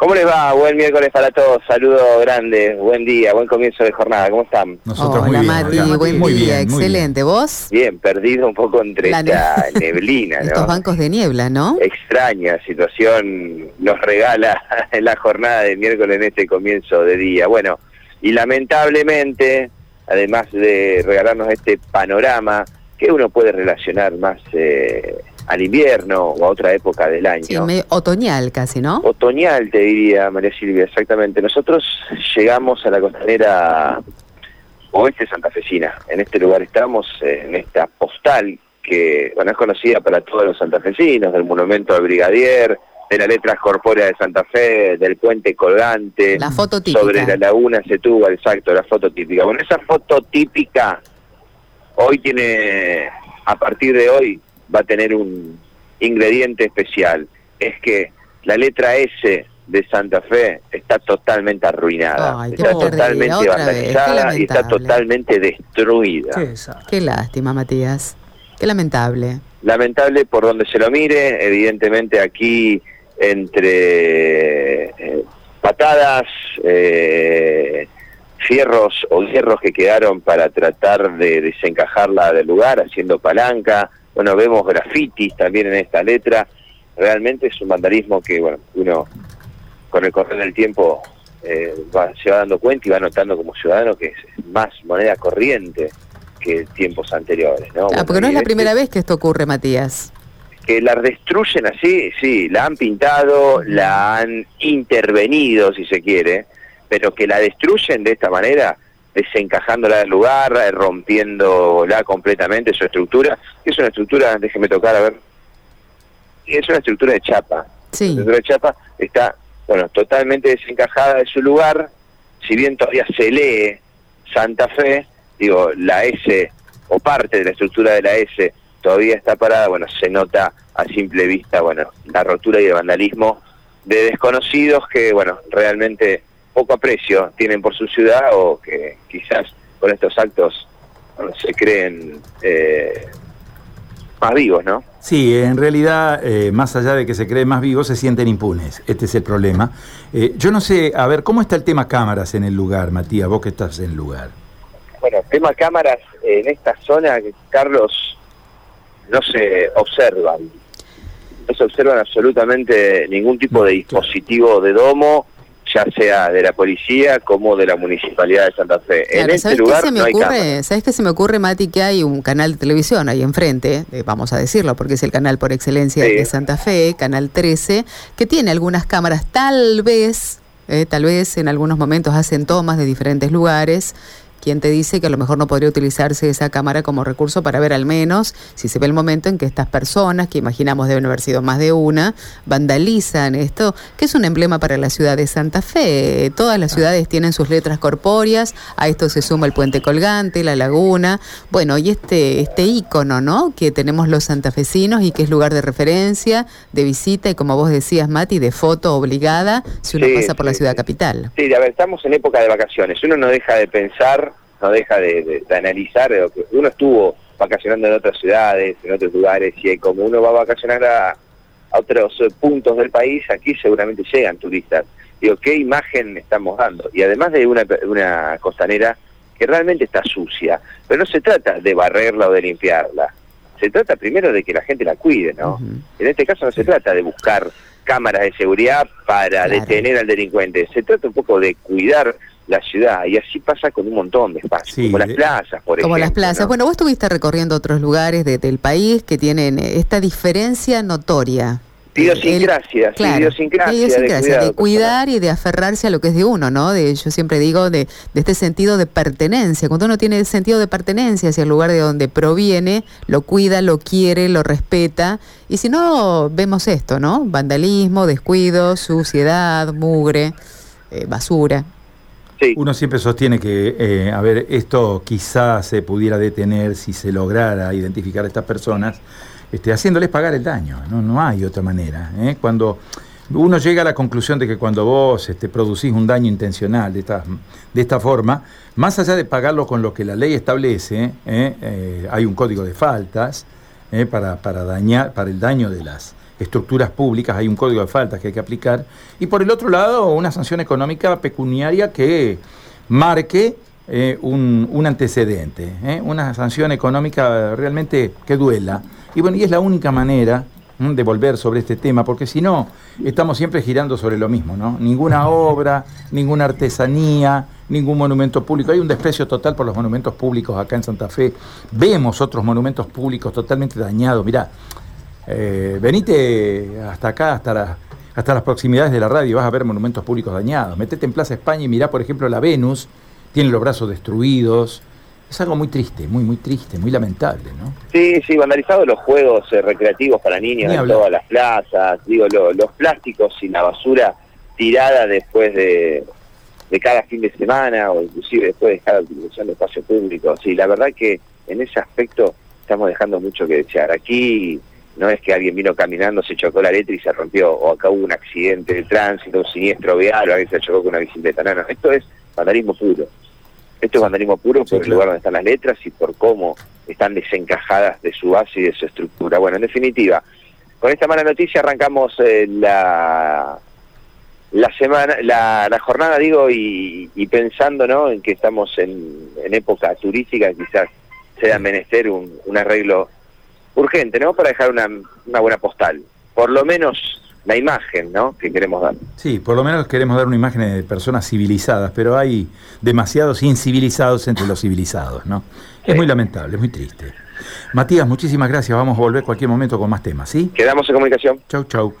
¿Cómo les va? Buen miércoles para todos. Saludo grande, buen día, buen comienzo de jornada. ¿Cómo están? Nosotros muy bien. Mati, buen muy día, bien, muy excelente. ¿Vos? Bien, perdido un poco entre La esta neblina, Estos ¿no? bancos de niebla, ¿no? Extraña situación nos regala la jornada de miércoles en este comienzo de día. Bueno, y lamentablemente, además de regalarnos este panorama que uno puede relacionar más eh, al invierno o a otra época del año. Sí, medio otoñal casi, ¿no? Otoñal, te diría, María Silvia, exactamente. Nosotros llegamos a la costanera oeste santafesina. En este lugar estamos, eh, en esta postal que, bueno, es conocida para todos los santafesinos, del monumento al brigadier, de las letras corpóreas de Santa Fe, del puente colgante, La foto típica. sobre la laguna Setúbal, exacto, la foto típica. Bueno, esa foto típica hoy tiene, a partir de hoy, va a tener un ingrediente especial. Es que la letra S de Santa Fe está totalmente arruinada, Ay, está totalmente vandalizada y está totalmente destruida. Qué lástima, Matías. Qué lamentable. Lamentable por donde se lo mire, evidentemente aquí entre eh, patadas, eh, fierros o hierros que quedaron para tratar de desencajarla del lugar, haciendo palanca. Bueno, vemos grafitis también en esta letra. Realmente es un vandalismo que, bueno, uno con el correr del tiempo eh, va- se va dando cuenta y va notando como ciudadano que es más moneda corriente que tiempos anteriores, ¿no? Ah, Bueno, porque no es la este- primera vez que esto ocurre, Matías. que la destruyen así, sí, la han pintado, la han intervenido, si se quiere, pero que la destruyen de esta manera, desencajándola del lugar, eh, rompiéndola completamente su estructura, es una estructura, déjeme tocar a ver, es una estructura de chapa. La estructura de chapa está, bueno, totalmente desencajada de su lugar, si bien todavía se lee Santa Fe, digo, la S o parte de la estructura de la S todavía está parada, bueno, se nota a simple vista, bueno, la rotura y el vandalismo de desconocidos que, bueno, realmente poco aprecio tienen por su ciudad o que quizás con estos actos bueno, se creen eh, más vivos, ¿no? Sí, en realidad, eh, más allá de que se creen más vivos, se sienten impunes. Este es el problema. Eh, yo no sé, a ver, ¿cómo está el tema cámaras en el lugar, Matías? Vos que estás en el lugar. Bueno, tema cámaras en esta zona, Carlos, no se observan. No se observan absolutamente ningún tipo de dispositivo de domo, ya sea de la policía como de la municipalidad de Santa Fe. en Claro, este ¿sabes qué lugar se me no hay cámaras. ocurre? ¿Sabes qué se me ocurre, Mati? Que hay un canal de televisión ahí enfrente, eh, vamos a decirlo, porque es el canal por excelencia Sí. de Santa Fe, Canal 13, que tiene algunas cámaras, tal vez, eh, tal vez en algunos momentos hacen tomas de diferentes lugares. ¿Quién te dice que a lo mejor no podría utilizarse esa cámara como recurso para ver al menos si se ve el momento en que estas personas, que imaginamos deben haber sido más de una, vandalizan esto, que es un emblema para la ciudad de Santa Fe? Todas las ciudades tienen sus letras corpóreas, a esto se suma el puente colgante, la laguna, bueno, y este, este ícono, ¿no? Que tenemos los santafesinos y que es lugar de referencia, de visita y como vos decías, Mati, de foto obligada si uno Sí, pasa por la ciudad capital. Sí, a ver, estamos en época de vacaciones. Uno no deja de pensar, no deja de, de- de analizar. lo que- Uno estuvo vacacionando en otras ciudades, en otros lugares, y como uno va a vacacionar a, a otros eh, puntos del país, aquí seguramente llegan turistas. Digo, ¿qué imagen estamos dando? Y además de una, una costanera que realmente está sucia, pero no se trata de barrerla o de limpiarla. Se trata primero de que la gente la cuide, ¿no? En este caso no se trata de buscar cámaras de seguridad para Claro. detener al delincuente, se trata un poco de cuidar la ciudad y así pasa con un montón de espacios, Sí, como las de- plazas, por Como ejemplo. las plazas. ¿no? Bueno, vos estuviste recorriendo otros lugares de- del país que tienen eh, esta diferencia notoria. Idiosincrasia, El- sí, claro, idiosincrasia, de de idiosincrasia, cuidado de cuidar y de aferrarse a lo que es de uno, ¿no? De, yo siempre digo de, de este sentido de pertenencia. Cuando uno tiene sentido de pertenencia hacia el lugar de donde proviene, lo cuida, lo quiere, lo respeta. Y si no, vemos esto, ¿no? Vandalismo, descuido, suciedad, mugre, eh, basura. Uno siempre sostiene que, eh, a ver, esto quizás se pudiera detener si se lograra identificar a estas personas, este, haciéndoles pagar el daño. No, no hay otra manera. ¿eh? Cuando uno llega a la conclusión de que cuando vos este, producís un daño intencional de esta, de esta forma, más allá de pagarlo con lo que la ley establece, ¿eh? Hay un código de faltas para, para, dañar, para el daño de las estructuras públicas, hay un código de faltas que hay que aplicar, y por el otro lado una sanción económica pecuniaria que marque eh, un, antecedente, ¿eh? una sanción económica realmente que duela. Y bueno, y es la única manera de volver sobre este tema, porque si no, estamos siempre girando sobre lo mismo, ¿no? Ninguna obra, ninguna artesanía, ningún monumento público. Hay un desprecio total por los monumentos públicos acá en Santa Fe. Vemos otros monumentos públicos totalmente dañados. Mirá, eh, venite hasta acá, hasta, hasta las proximidades de la radio, y vas a ver monumentos públicos dañados. Metete en Plaza España y mirá, por ejemplo, la Venus, tiene los brazos destruidos. Es algo muy triste, muy, muy triste, muy lamentable, ¿no? Sí, sí, vandalizados los juegos eh, recreativos para niños en todas las plazas, digo, los plásticos y la basura tirada después de, de cada fin de semana o inclusive después de cada utilización de espacio público. Sí, la verdad que en ese aspecto estamos dejando mucho que desear. Aquí no es que alguien vino caminando, se chocó la letra y se rompió, o acá hubo un accidente de tránsito, un siniestro vial, o alguien se chocó con una bicicleta. No, no, esto es vandalismo puro. Esto es vandalismo puro por el lugar donde están las letras y por cómo están desencajadas de su base y de su estructura. Bueno, en definitiva, con esta mala noticia arrancamos eh, la, la semana, la, jornada, digo, y, pensando ¿no? en que estamos en, época turística, quizás sea menester un, un arreglo urgente, ¿no? Para dejar una, una buena postal. Por lo menos la imagen ¿no? que queremos dar. Sí, por lo menos queremos dar una imagen de personas civilizadas, pero hay demasiados incivilizados entre los civilizados, ¿no? Es muy lamentable, es muy triste. Matías, muchísimas gracias. Vamos a volver cualquier momento con más temas, ¿sí? Quedamos en comunicación. Chau, chau.